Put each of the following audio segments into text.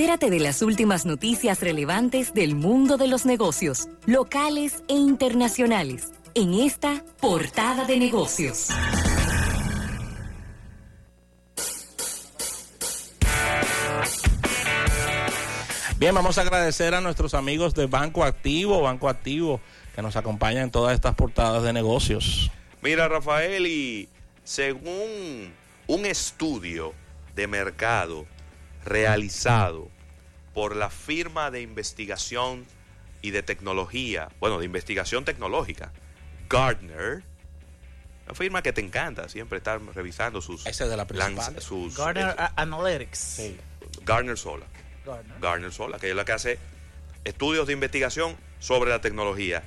Entérate de las últimas noticias relevantes del mundo de los negocios, locales e internacionales, en esta portada de negocios. Bien, vamos a agradecer a nuestros amigos de Banco Activo, Banco Activo, que nos acompañan en todas estas portadas de negocios. Mira, Rafael, y según un estudio de mercado realizado por la firma de investigación y de tecnología, bueno, de investigación tecnológica, Gartner, una firma que te encanta, siempre estar revisando sus... Esa es de la principal. lanz- sus, Gartner eh, Analytics. Sí. Gartner sola. Gartner. Gartner sola, que es la que hace estudios de investigación sobre la tecnología.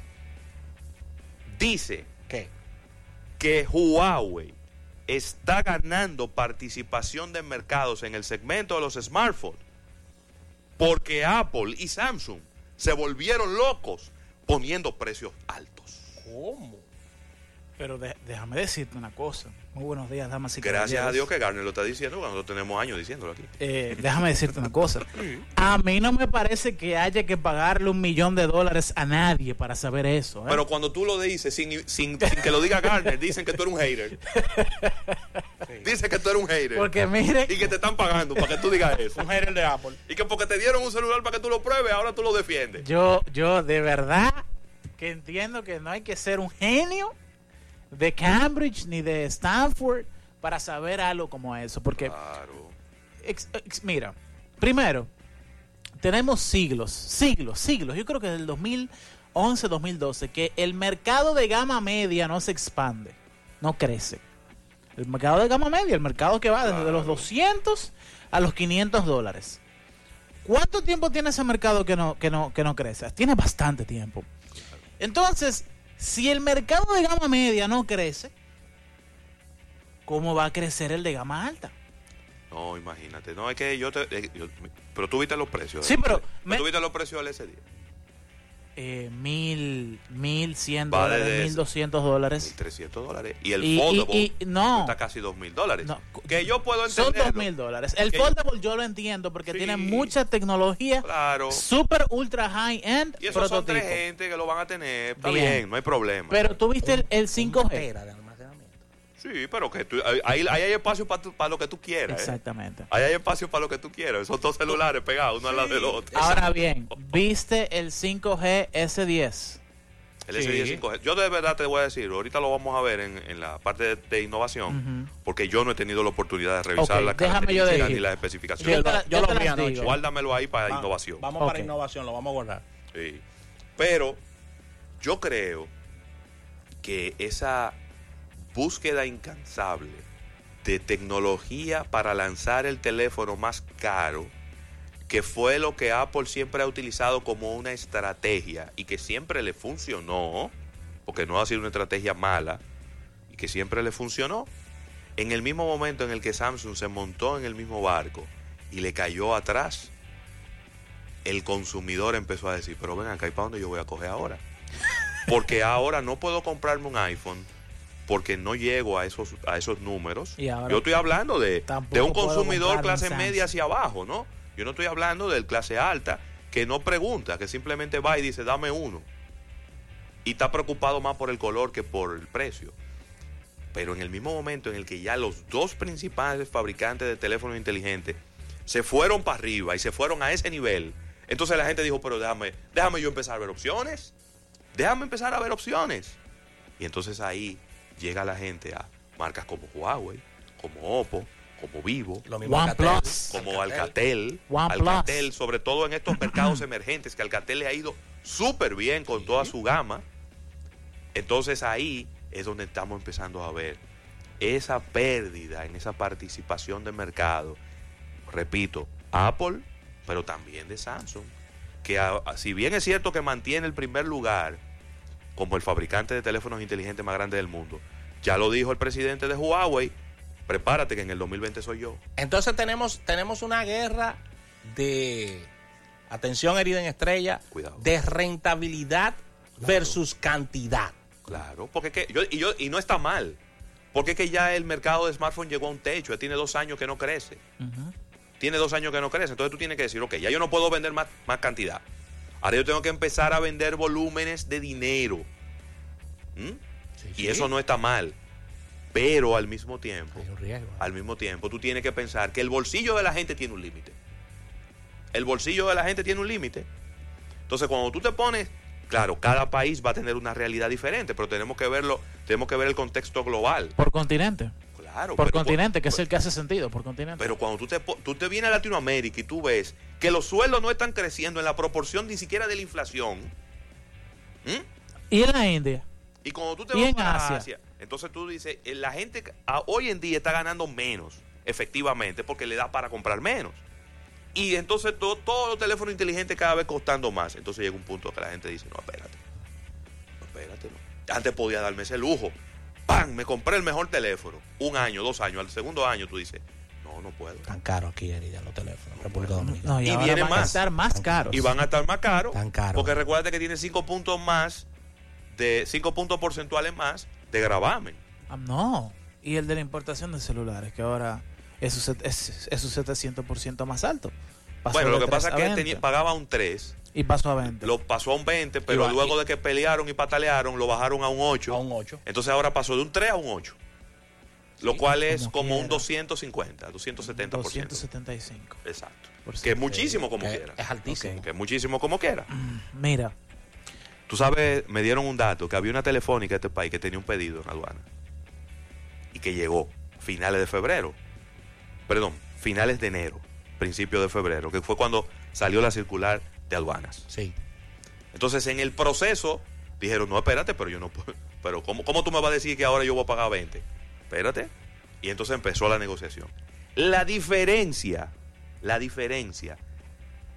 Dice ¿Qué? que Huawei está ganando participación de mercados en el segmento de los smartphones porque Apple y Samsung se volvieron locos poniendo precios altos. ¿Cómo? Pero déjame decirte una cosa. Muy buenos días, damas y Gracias a caballeros. Dios que Garner lo está diciendo cuando tenemos años diciéndolo aquí. Eh, déjame decirte una cosa. A mí no me parece que haya que pagarle un millón de dólares a nadie para saber eso. ¿eh? Pero cuando tú lo dices sin, sin- sin que lo diga Garner, dicen que tú eres un hater. Dicen que tú eres un hater. Porque mire, Y que te están pagando para que tú digas eso. Un hater de Apple. Y que porque te dieron un celular para que tú lo pruebes, ahora tú lo defiendes. yo, yo de verdad que entiendo que no hay que ser un genio de Cambridge ni de Stanford para saber algo como eso. Porque Claro. ex- ex- mira, primero, tenemos siglos, siglos, siglos. Yo creo que desde el 2011, 2012, que el mercado de gama media no se expande, no crece. El mercado de gama media, el mercado que va desde los 200 a los 500 dólares. ¿Cuánto tiempo tiene ese mercado que no, que no, que no crece? Tiene bastante tiempo. Entonces, si el mercado de gama media no crece, ¿cómo va a crecer el de gama alta? No, imagínate. No, es que yo te. eh, yo- pero tú viste los precios. Sí, del- pero del- me- Tú viste los precios del S10. Eh, mil, mil cien Va dólares, mil doscientos dólares. 1.300 dólares. Y el Y- foldable y- y- no. está casi 2.000 dólares. No, que yo puedo Son entender. dos mil dólares. El foldable yo lo entiendo porque Sí. tiene mucha tecnología, Claro. super ultra high end Y esos son tres gente que lo van a tener. Está Bien. bien, no hay problema. Pero tú viste el, el 5G. Sí, pero que tú, ahí, ahí hay espacio para lo que tú quieras. ¿eh? Exactamente. Ahí hay espacio para lo que tú quieras. Esos dos celulares pegados uno al lado del otro. Ahora bien, viste el 5G S10. El Sí. S10 5G. Yo de verdad te voy a decir, ahorita lo vamos a ver en, en la parte de, de innovación, porque yo no he tenido la oportunidad de revisar Ok, las déjame yo características ni las Yo especificaciones. te la- yo yo lo vi anoche. Guárdamelo ahí para Va- innovación. Vamos para innovación, lo vamos a guardar. Sí. Pero yo creo que esa búsqueda incansable de tecnología para lanzar el teléfono más caro, que fue lo que Apple siempre ha utilizado como una estrategia y que siempre le funcionó, porque no ha sido una estrategia mala, y que siempre le funcionó, en el mismo momento en el que Samsung se montó en el mismo barco y le cayó atrás, el consumidor empezó a decir, pero ven acá, ¿y para dónde yo voy a coger ahora? Porque ahora no puedo comprarme un iPhone porque no llego a esos, a esos números. Y ahora yo estoy hablando de, de un consumidor clase media hacia abajo, ¿no? Yo no estoy hablando del clase alta que no pregunta, que simplemente va y dice, dame uno. Y está preocupado más por el color que por el precio. Pero en el mismo momento en el que ya los dos principales fabricantes de teléfonos inteligentes se fueron para arriba y se fueron a ese nivel, entonces la gente dijo, pero déjame, déjame yo empezar a ver opciones. Déjame empezar a ver opciones. Y entonces ahí llega la gente a marcas como Huawei, como Oppo, como Vivo, Lo mismo OnePlus. Alcatel. como Alcatel. Alcatel, sobre todo en estos mercados emergentes, que Alcatel le ha ido súper bien con toda su gama. Entonces ahí es donde estamos empezando a ver esa pérdida en esa participación de mercado. Repito, Apple, pero también de Samsung, que a- a- si bien es cierto que mantiene el primer lugar como el fabricante de teléfonos inteligentes más grande del mundo, ya lo dijo el presidente de Huawei, prepárate que en el 2020 soy yo. Entonces tenemos, tenemos una guerra de, atención herida en estrella, Cuidado. de rentabilidad versus cantidad. Claro, porque es que yo, y, yo, y no está mal. Porque es que ya el mercado de smartphone llegó a un techo, ya tiene dos años que no crece. Tiene dos años que no crece. Entonces tú tienes que decir, ok, ya yo no puedo vender más, más cantidad. Ahora yo tengo que empezar a vender volúmenes de dinero. ¿Mm? Sí, Y sí. eso no está mal. Pero al mismo tiempo, Hay un riesgo. al mismo tiempo, tú tienes que pensar que el bolsillo de la gente tiene un límite. El bolsillo de la gente tiene un límite. Entonces, cuando tú te pones, claro, cada país va a tener una realidad diferente, pero tenemos que verlo, tenemos que ver el contexto global. Por continente. Claro. Por continente, que es el que hace sentido, por continente. Pero cuando tú te, tú te vienes a Latinoamérica y tú ves que los sueldos no están creciendo en la proporción ni siquiera de la inflación. ¿m? y en la India. Y cuando tú te vas para Asia. Asia, entonces tú dices, eh, la gente a- hoy en día está ganando menos, efectivamente, porque le da para comprar menos. Y entonces to- todos los teléfonos inteligentes cada vez costando más. Entonces llega un punto que la gente dice, no, espérate. No, espérate, no. Antes podía darme ese lujo. ¡Pam! Me compré el mejor teléfono. Un año, dos años. Al segundo año tú dices, no, no puedo. Tan caro aquí Erida, los teléfonos. República Dominicana. No, y, Y ahora viene van a más. estar más caros. Y van a estar más caros. Tan caro. Porque recuerda que tiene cinco puntos más, de cinco puntos porcentuales más de gravamen. Ah, no. Y el de la importación de celulares, que ahora es su, set- es, es su 700% más alto. Pasó bueno, lo que 3 pasa es que 20. tenía- pagaba un 3, Y pasó a 20. lo pasó a un 20, pero luego de que pelearon y patalearon, lo bajaron a un 8. A un 8. Entonces ahora pasó de un 3 a un 8. Lo cual es como como un quiera. 250, 270%. 275. Exacto. Que es muchísimo como quiera. es altísimo. Que es muchísimo como quiera. Mira, Tú sabes, me dieron un dato, que había una telefónica en este país que tenía un pedido en aduana. Y que llegó finales de febrero. Perdón, finales de enero, principio de febrero, que fue cuando salió la circular de aduanas. Sí. Entonces, en el proceso, dijeron, no, espérate, pero yo no puedo. Pero, ¿cómo, ¿cómo tú me vas a decir que ahora yo voy a pagar 20? Espérate. Y entonces empezó la negociación. La diferencia, la diferencia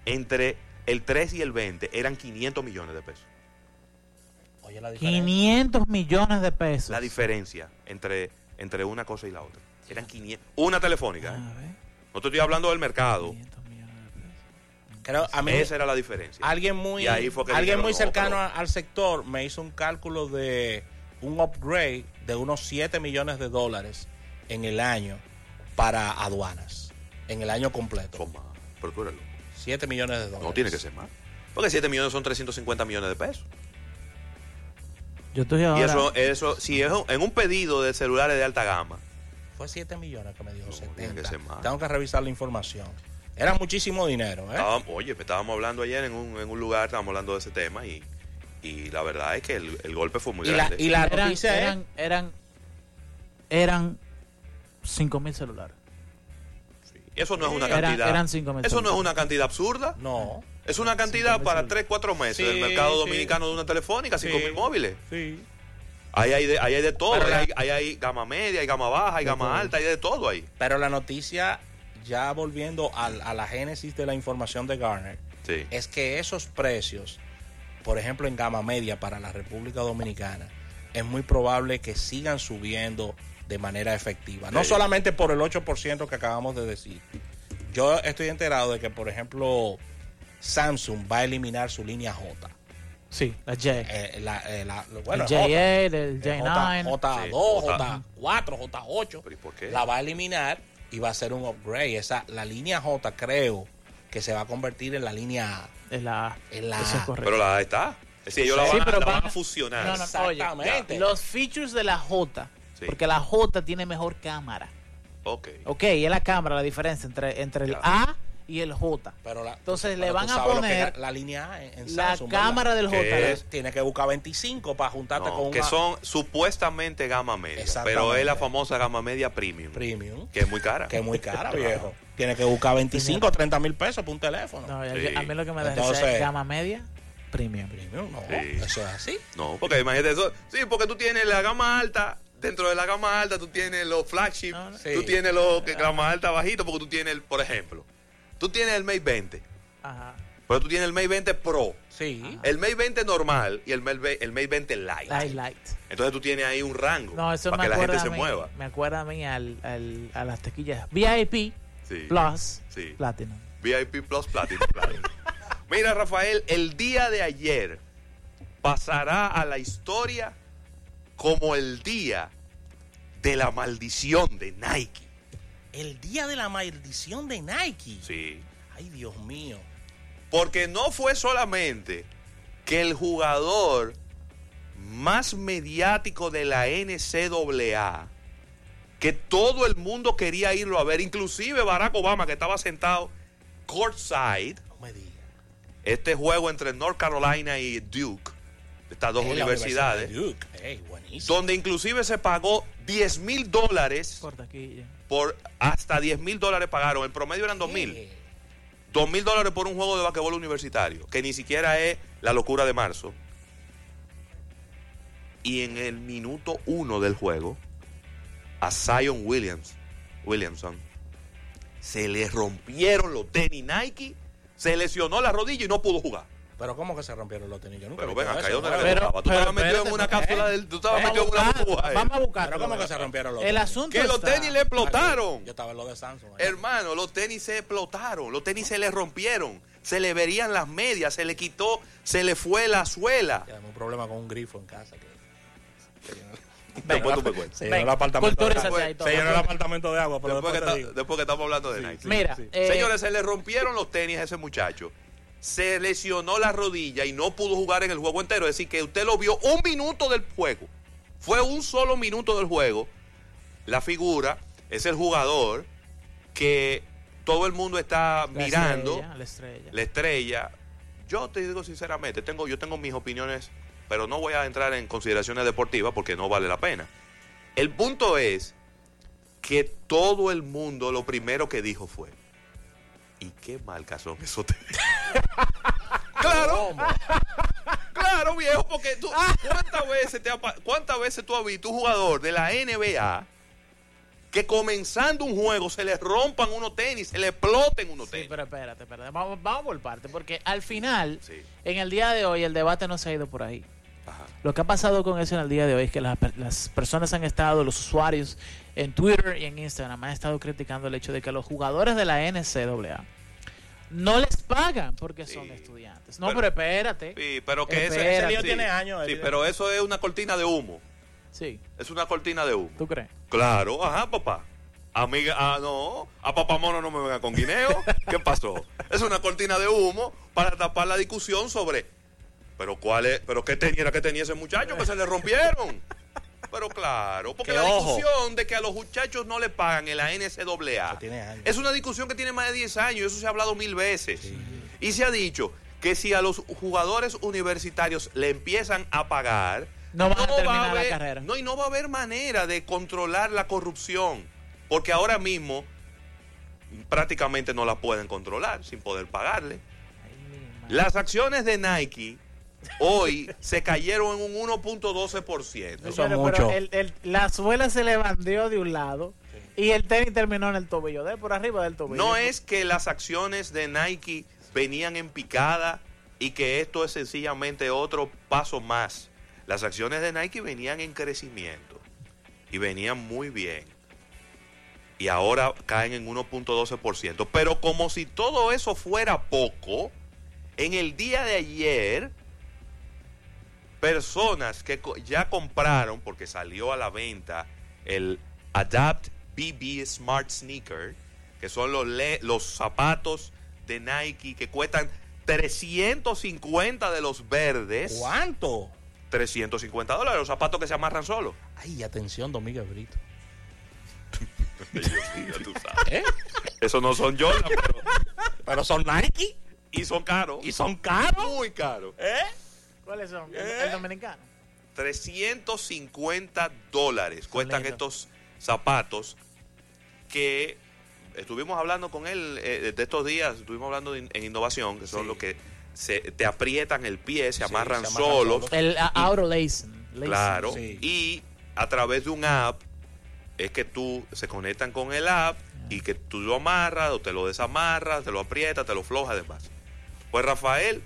entre el 3 y el 20 eran 500 millones de pesos. Oye, la diferencia. 500 millones de pesos. La diferencia entre, entre una cosa y la otra. Eran 500. Una telefónica. ¿eh? No te estoy hablando del mercado. 500 millones de pesos. Creo, a mí, Esa era la diferencia. alguien muy, Y ahí fue que alguien dijeron, muy no, cercano al sector me hizo un cálculo de un upgrade de unos 7 millones de dólares en el año para aduanas. En el año completo. Son más. Pero tú eres loco. 7 millones de dólares. No tiene que ser más. Porque 7 millones son 350 millones de pesos. Yo estoy ahora. Y eso, eso, si es un- en un pedido de celulares de alta gama, Fue 7 millones que me dijo No, 70. tiene que ser más. Tengo que revisar la información. Era muchísimo dinero, ¿eh? estábamos- oye, estábamos hablando ayer en un, en un lugar, estábamos hablando de ese tema y, y la verdad es que el, el golpe fue muy Y la- grande. y la- eran, noticia es- eran, eran, eran 5 mil celulares. Sí. Eso no es una cantidad. eran cinco mil eso no es una cantidad absurda. No. Es una cantidad para celulares. 3, 4 meses Sí, del mercado sí. dominicano de una telefónica, 5 Sí. mil móviles. Sí. Ahí hay de, ahí hay de todo. Ahí hay, ahí hay gama media, hay gama baja, hay gama alta, hay de todo ahí. Pero la noticia, ya volviendo al- a, la génesis de la información de Garner, Sí. es que esos precios, por ejemplo en gama media para la República Dominicana, es muy probable que sigan subiendo de manera efectiva. No Sí. solamente por el 8% que acabamos de decir. Yo estoy enterado de que, por ejemplo, Samsung va a eliminar su línea J. Sí, la J. Eh, la- eh, la- bueno, el J. J8, el Eh, J9. J, Sí, 2 J. J4, J8. ¿Pero y por qué? La va a eliminar y va a hacer un upgrade. Esa, la línea J creo que se va a convertir en la línea A. Es la A. En la Eso es A. correcto. Pero la está. Es decir, ellos la, Sí, van, a- pero la van van a a- fusionar. No, no, Exactamente. oye, los features de la J, Sí. porque la J tiene mejor cámara. Ok. Ok, es la cámara la diferencia entre, entre el Ya. A y el J. Pero la- Entonces pero le van a que poner la línea A en, en La Samsung, ¿verdad? cámara del Que J. es- Tiene que buscar 25 para juntarte No, con que una son supuestamente gama media. Pero es la famosa gama media premium. premium. Que es muy cara. Que es muy cara, viejo. Tiene que buscar 25 o 30 mil pesos para un teléfono. No, Sí. a mí lo que me da es gama media, premium. Premium, no. Sí. Eso es así. No, porque imagínate eso. Sí, porque tú tienes la gama alta. Dentro de la gama alta tú tienes los flagship. No, no. Sí. Tú tienes los que gama alta bajito porque tú tienes, el, por ejemplo, tú tienes el Mate 20. Ajá. Pero tú tienes el Mate 20 Pro. Sí. El Mate 20 normal y el Mate, el Mate 20 Lite. Light, light. Entonces tú tienes ahí un rango No, eso para me que la gente se mí, mueva. me acuerda a mí al, al- a las tequillas VIP, Sí. Plus, Sí. Platinum. VIP Plus Platinum. claro. Mira, Rafael, el día de ayer pasará a la historia como el día de la maldición de Nike. El día de la maldición de Nike. Sí. Ay, Dios mío. Porque no fue solamente que el jugador más mediático de la NCAA, que todo el mundo quería irlo a ver, inclusive Barack Obama, que estaba sentado courtside, No me digas. este juego entre North Carolina y Duke, estas dos Eh, universidades, Universidad de Duke. Ey, buenísimo. donde inclusive se pagó 10 mil dólares Por hasta 10 mil dólares pagaron, el promedio eran 2 mil. Eh, 2 mil dólares por un juego de basquetbol universitario, que ni siquiera es la locura de marzo. Y en el minuto uno del juego, a Zion Williams, Williamson, se le rompieron los tenis Nike, se lesionó la rodilla y no pudo jugar. Pero ¿cómo que se rompieron los tenis? Yo nunca Pero ven acá, ¿dónde gustaba? Tú estabas metido en una cápsula del... Tú estabas Vamos metido en una a buscar, burbuja. Vamos a buscar. Pero ¿cómo que se rompieron los El tenis? asunto Que los tenis le explotaron. Yo estaba en lo de Samsung. ahí. Hermano, los tenis se explotaron, los tenis se le rompieron, se le verían las medias, se le quitó, se le fue la suela. Tengo un problema con un grifo en casa. que- Después tú me cuentas. Se llenó el apartamento de agua. Se llenó el apartamento de agua, pero Después que, después, te está- digo. después que estamos hablando de Nike. Mira, sí. eh, Señores, se le rompieron los tenis a ese muchacho. Se lesionó la rodilla y no pudo jugar en el juego entero. Es decir, que usted lo vio un minuto del juego. Fue un solo minuto del juego. La figura es el jugador que todo el mundo está la mirando. estrella, la estrella. la estrella. Yo te digo sinceramente, tengo, yo tengo mis opiniones, pero no voy a entrar en consideraciones deportivas porque no vale la pena. El punto es que todo el mundo lo primero que dijo fue, ¿y qué marcas son esos tenis?" claro, claro, viejo, porque tú, ¿cuántas veces, te ha pa- ¿cuántas veces tú has visto un jugador de la NBA que comenzando un juego se le rompan unos tenis, se le exploten unos Sí, tenis? pero espérate, espérate. Vamos, vamos por parte, porque al final, Sí. en el día de hoy, el debate no se ha ido por ahí. Ajá. Lo que ha pasado con eso en el día de hoy es que las personas han estado, los usuarios en Twitter y en Instagram han estado criticando el hecho de que los jugadores de la NCAA no les pagan porque son estudiantes. No, Pero- pero, espérate. Sí, pero que ese, Espérate. ese lío sí. tiene años, Sí, pero eso es una cortina de humo. Sí, Es una cortina de humo. ¿tú crees? Claro, ajá, papá. Amiga, ah, no, a papá mono no me venga con guineo. ¿Qué pasó? Es una cortina de humo para tapar la discusión sobre, pero cuál es, pero qué tenía, qué tenía ese muchacho que se le rompieron. Pero claro, porque Que la ojo. discusión de que a los muchachos no le pagan en la NCAA es una discusión que tiene más de 10 años, eso se ha hablado mil veces. Y se ha dicho que si a los jugadores universitarios le empiezan a pagar, No a va terminar la carrera. No, y no va a haber manera de controlar la corrupción, porque ahora mismo prácticamente no la pueden controlar sin poder pagarle. Las acciones de Nike hoy se cayeron en un 1.12%. Eso Pero- mucho. pero el- el- la suela se le de un lado y el tenis terminó en el tobillo, de por arriba del tobillo. No es que las acciones de Nike venían en picada y que esto es sencillamente otro paso más. Las acciones de Nike venían en crecimiento y venían muy bien. Y ahora caen en 1.12%. Pero como si todo eso fuera poco, en el día de ayer, personas que ya compraron, porque salió a la venta el Adapt BB Smart Sneaker, que son los, los zapatos de Nike que cuestan 350 de los verdes. ¿Cuánto? 350 dólares, los zapatos que se amarran solos. Ay, atención, Domingo Brito. ¿Eh? Eso no son Jordan, pero- Pero son Nike y son caros. y son caros. muy caros. ¿Eh? ¿Cuáles son? ¿El, ¿Eh? el dominicano? 350 dólares cuestan estos zapatos que estuvimos hablando con él eh, de estos días, estuvimos hablando de in- en innovación, que son Sí. los que se, te aprietan el pie, se Sí, amarran, se amarran solos. El uh, Auto Lacing. Lacing. claro, Sí. y a través de un app es que tú se conectan con el app y que tú lo amarras o te lo desamarras, te lo aprietas, te lo flojas, demás. Pues Rafael,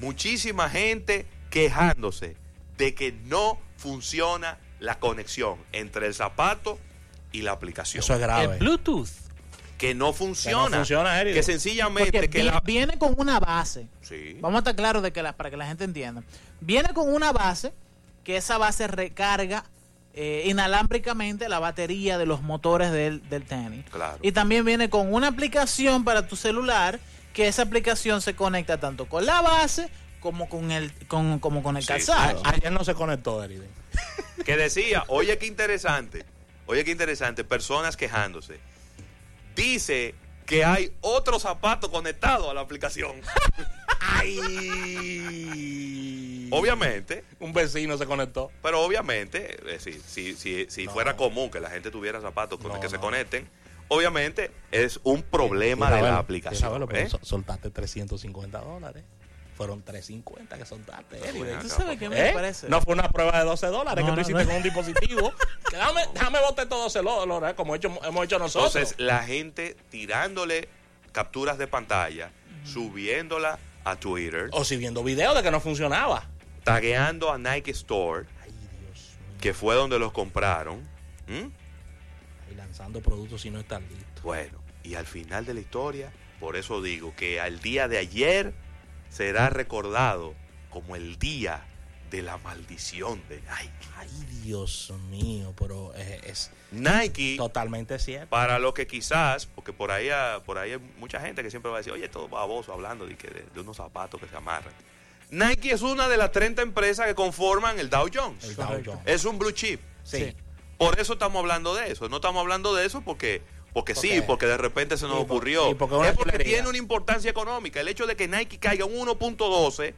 muchísima gente quejándose de que no funciona la conexión entre el zapato y la aplicación. Eso es grave. El Bluetooth. que no funciona. funciona, que sencillamente Porque que vi- la... viene con una base. Sí. Vamos a estar claros de que la, para que la gente entienda. Viene con una base, que esa base recarga eh, inalámbricamente la batería de los motores del, del tenis. Claro. Y también viene con una aplicación para tu celular, que esa aplicación se conecta tanto con la base como con el, con, como con el Sí, calzado. A- Ayer no se conectó, Eriden. que decía, oye qué interesante, oye qué interesante, personas quejándose. Dice que hay otro zapato conectado a la aplicación. ¡Ay! Obviamente, Un vecino se conectó. pero obviamente, decir, si, si, si No. fuera común que la gente tuviera zapatos con No, los que se conecten, obviamente es un problema Isabel, de la Isabel, aplicación. pero ¿eh? sol- soltaste 350 dólares. Fueron 350 que soltaste. ¿Tú sabes qué me ¿Eh? parece? No fue una prueba de 12 dólares No, que tú no, hiciste no. con un dispositivo. Que déjame, déjame botar estos 12 dólares, como hecho, hemos hecho nosotros. Entonces, la gente tirándole capturas de pantalla, subiéndola a Twitter, o si viendo videos de que no funcionaba. tagueando a Nike Store, Ay, Dios mío. que fue donde los compraron. Y lanzando productos si no están listos. Bueno, y al final de la historia, por eso digo que al día de ayer será recordado como el día de la maldición de Nike. Ay, Dios mío, pero es Nike, totalmente cierto. para lo que quizás, porque por ahí, ah, por ahí hay mucha gente que siempre va a decir, oye, todo baboso hablando de, que de, de unos zapatos que se amarran. Nike es una de las 30 empresas que conforman el Dow Jones. El Dow. Jones. Es un blue chip. Sí. Sí. Por eso estamos hablando de eso. No estamos hablando de eso porque, porque sí, Porque- de repente se nos y ocurrió. y porque es porque chulería. tiene una importancia económica. El hecho de que Nike caiga un 1.12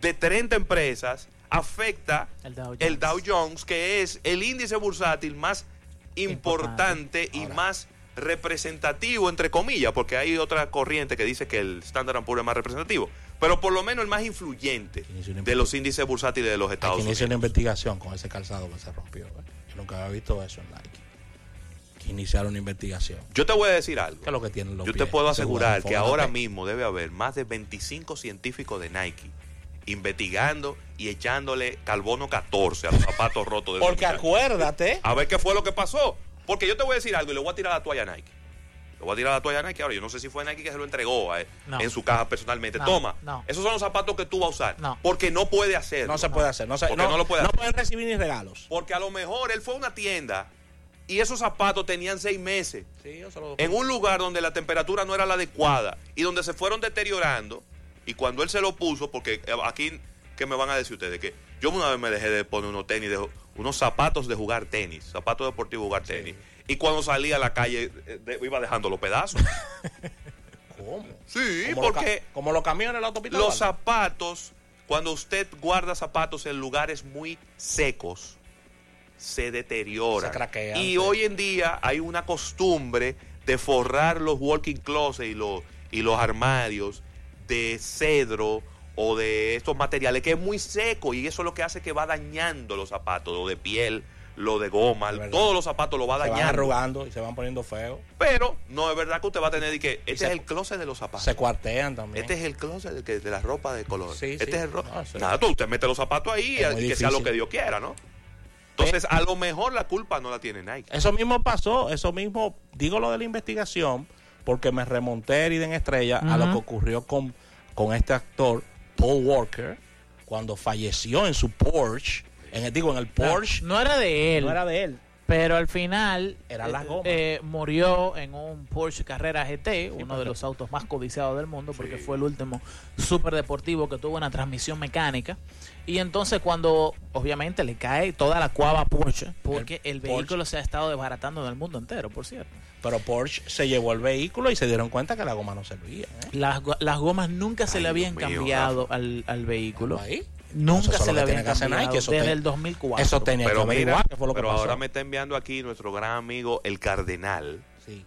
de 30 empresas afecta El Dow Jones. el Dow Jones, que es el índice bursátil más importante, Importante. y Ahora. más representativo, entre comillas, porque hay otra corriente que dice que el Standard Poor's es más representativo, pero por lo menos el más influyente de los índices bursátiles de los Estados que iniciar una Unidos. investigación con ese calzado que se rompió. ¿eh? Nunca había visto eso en Nike. Que iniciar una investigación. Yo te voy a decir algo. ¿Qué es lo que tienen los Yo te puedo asegurar que ahora mismo debe haber más de 25 científicos de Nike investigando y echándole carbono 14 a los zapatos rotos de Porque acuérdate. A ver qué fue lo que pasó. Porque yo te voy a decir algo y le voy a tirar la toalla a Nike. Le voy a tirar la toalla a Nike ahora. Yo no sé si fue Nike que se lo entregó a él No. en su caja personalmente. No, Toma, no. esos son los zapatos que tú vas a usar. No. Porque no puede hacerlo. No se puede hacer. No, se, Porque no lo puede no hacer. pueden recibir ni regalos. Porque a lo mejor él fue a una tienda y esos zapatos tenían seis meses Sí, yo se lo- en un lugar donde la temperatura no era la adecuada y donde se fueron deteriorando y cuando él se lo puso, porque eh, aquí, ¿qué me van a decir ustedes? Que yo una vez me dejé de poner unos tenis, de, unos zapatos de jugar tenis, zapatos deportivos de jugar tenis. Y cuando salía a la calle eh, de- iba dejando los pedazos. ¿Cómo? Sí, porque como los camiones en la autopista. los zapatos, cuando usted guarda zapatos en lugares muy secos, se deterioran. Se craquean, y sí. hoy en día hay una costumbre de forrar los walking closets y los, y los armarios de cedro o de estos materiales que es muy seco y eso es lo que hace que va dañando los zapatos, lo de piel, lo de goma, todos los zapatos lo va se van arrugando y se van poniendo feos. Pero no es verdad que usted va a tener y que este se- es el closet de los zapatos. Se cuartean también. Este es el closet de, que- de la ropa de color. Sí, este sí. es el No, sí. Nada, tú, usted mete los zapatos ahí y que sea lo que Dios quiera, ¿no? Entonces, a lo mejor la culpa no la tiene Nike. Eso mismo pasó, eso mismo, digo lo de la investigación, porque me remonté Eriden Estrella a lo que ocurrió con, con este actor, Paul Walker, cuando falleció en su Porsche, en el, digo, en el Porsche. No era de él. No era de él. Pero al final Era la eh, goma. eh, murió en un Porsche Carrera GT, uno de los autos más codiciados del mundo, porque Sí. fue el último super deportivo que tuvo una transmisión mecánica. Y entonces cuando obviamente le cae toda la cuava a Porsche, porque el, El vehículo se ha estado desbaratando en el mundo entero, por cierto. Pero Porsche se llevó el vehículo y se dieron cuenta que la goma no servía. ¿eh? Las, las gomas nunca se Ay, le habían Dios cambiado al, al vehículo. Ahí. Nunca se le que que hacer cambiado Nike, eso desde el 2004. Eso tenía Pero que mira, qué fue lo que pero pasó. ahora me está enviando aquí nuestro gran amigo el Cardenal Sí.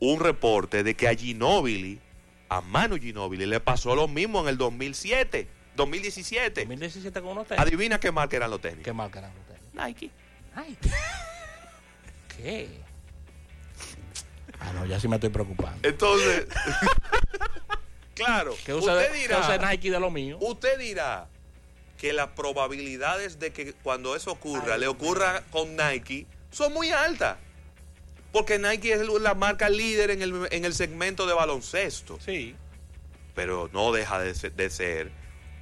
un reporte de que a Ginóbili, a Manu Ginóbili, le pasó lo mismo en el 2007, 2017. 2017 con unos tenis. Adivina qué marca eran los tenis. ¿Qué marca eran los tenis? Nike. Ay. ¿Qué? Ah, no, ya sí me estoy preocupando. Entonces, claro, Que usted que dirá, use Nike de lo mío. usted dirá que las probabilidades de que cuando eso ocurra, Ay, le ocurra con Nike, son muy altas. Porque Nike es la marca líder en el, en el segmento de baloncesto. Sí. Pero no deja de ser, de ser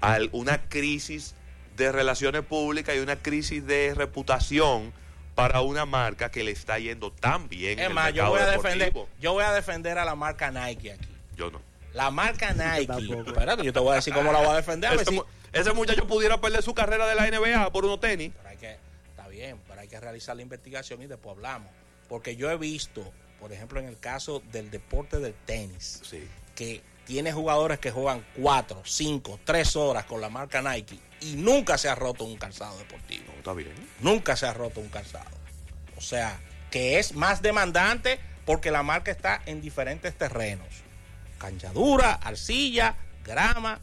al- una crisis de relaciones públicas y una crisis de reputación para una marca que le está yendo tan bien. en Es el más, yo mercado voy, a defender, yo voy a defender a la marca Nike aquí. Yo no. La marca Nike. Espérate, yo te voy a decir cómo la voy a defender. a ver si- ese muchacho pudiera perder su carrera de la NBA por unos tenis. Pero hay que, está bien, pero hay que realizar la investigación y después hablamos. Porque yo he visto, por ejemplo, en el caso del deporte del tenis, Sí. que tiene jugadores que juegan 4, 5, 3 horas con la marca Nike y nunca se ha roto un calzado deportivo. No, está bien. Nunca se ha roto un calzado. O sea, que es más demandante porque la marca está en diferentes terrenos. Canchadura, arcilla, grama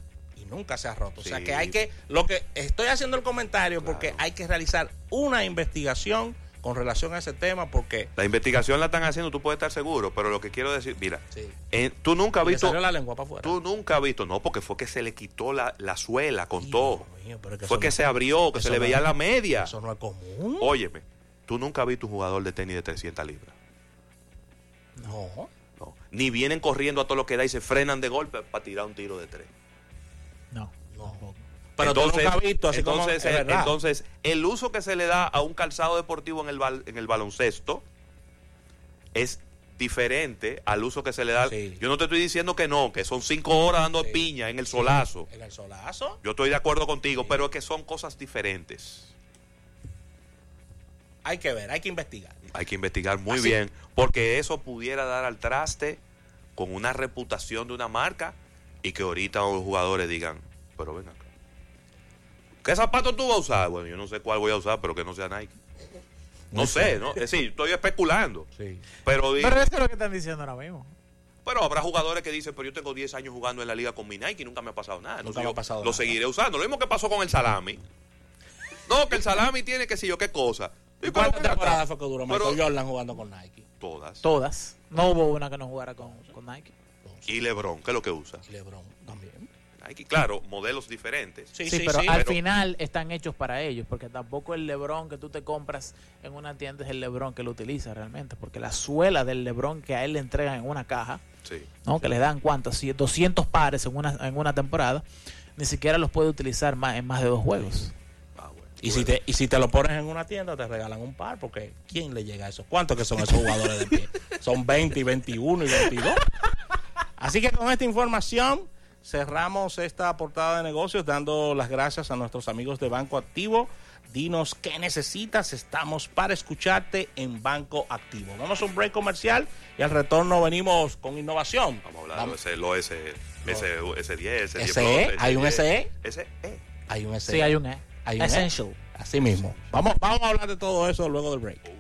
nunca se ha roto. O sea que hay que, lo que estoy haciendo el comentario porque hay que realizar una investigación con relación a ese tema porque La investigación la están haciendo, tú puedes estar seguro, pero lo que quiero decir, mira, Sí. eh, tú nunca has visto, la lengua para afuera. tú nunca has visto, no, porque fue que se le quitó la, la suela con Dios todo. mío, pero es que Fue que no- se abrió, que se le no- veía la media. Eso no es común. Óyeme, tú nunca has visto un jugador de tenis de 300 libras. No. No. Ni vienen corriendo a todo lo que da y se frenan de golpe para tirar un tiro de tres. No. Pero tú nunca has visto así como entonces, es verdad. entonces, el uso que se le da a un calzado deportivo en el, bal- en el baloncesto es diferente al uso que se le da. Sí. Yo no te estoy diciendo que no, que son cinco horas dando Sí. piña en el solazo. en el solazo. Yo estoy de acuerdo contigo, Sí. pero es que son cosas diferentes. Hay que ver, hay que investigar. Hay que investigar muy Así. bien, porque eso pudiera dar al traste con una reputación de una marca y que ahorita los jugadores digan, pero ven acá. ¿Qué zapato tú vas a usar? Bueno, yo no sé cuál voy a usar, pero que no sea Nike. No sé, ¿no? Es decir, estoy especulando. Sí. Pero, di- Pero eso es lo que están diciendo ahora mismo. pero habrá jugadores que dicen, pero yo tengo 10 años jugando en la liga con mi Nike y nunca me ha pasado nada. Nunca Entonces yo ha pasado lo nada. seguiré usando. Lo mismo que pasó con el salami. No, que el salami tiene que sé yo qué cosa. ¿Y cuántas temporadas fue que duró Michael Pero- Jordan jugando con Nike? Todas. Todas. No hubo una que no jugara con, con Nike. Y LeBron, ¿qué es lo que usa? Y LeBron también. Nike, claro, modelos diferentes. Sí, Sí, sí, pero sí. al pero- final están hechos para ellos, porque tampoco el Lebron que tú te compras en una tienda es el Lebron que lo utiliza realmente, porque la suela del Lebron que a él le entregan en una caja, Sí. ¿no? que le dan cuántos, Sí, 200 pares en una, en una temporada, ni siquiera los puede utilizar más, en más de dos juegos. Ah. Y si, te, y si te lo pones en una tienda, te regalan un par, porque ¿quién le llega a eso? ¿Cuántos que son esos jugadores de pie? Son 20 y 21 y 22. Así que con esta información cerramos esta portada de negocios dando las gracias a nuestros amigos de Banco Activo. Dinos qué necesitas, estamos para escucharte en Banco Activo. Vamos a un break comercial y al retorno venimos con innovación. Vamos a hablar Vamos- de ese, lo S, S, S10, S10 SE, ¿hay un S10. SE? SE. Hay un Sí, hay un E. Hay un E. Essential. Así mismo. Vamos, vamos a hablar de todo eso luego del break.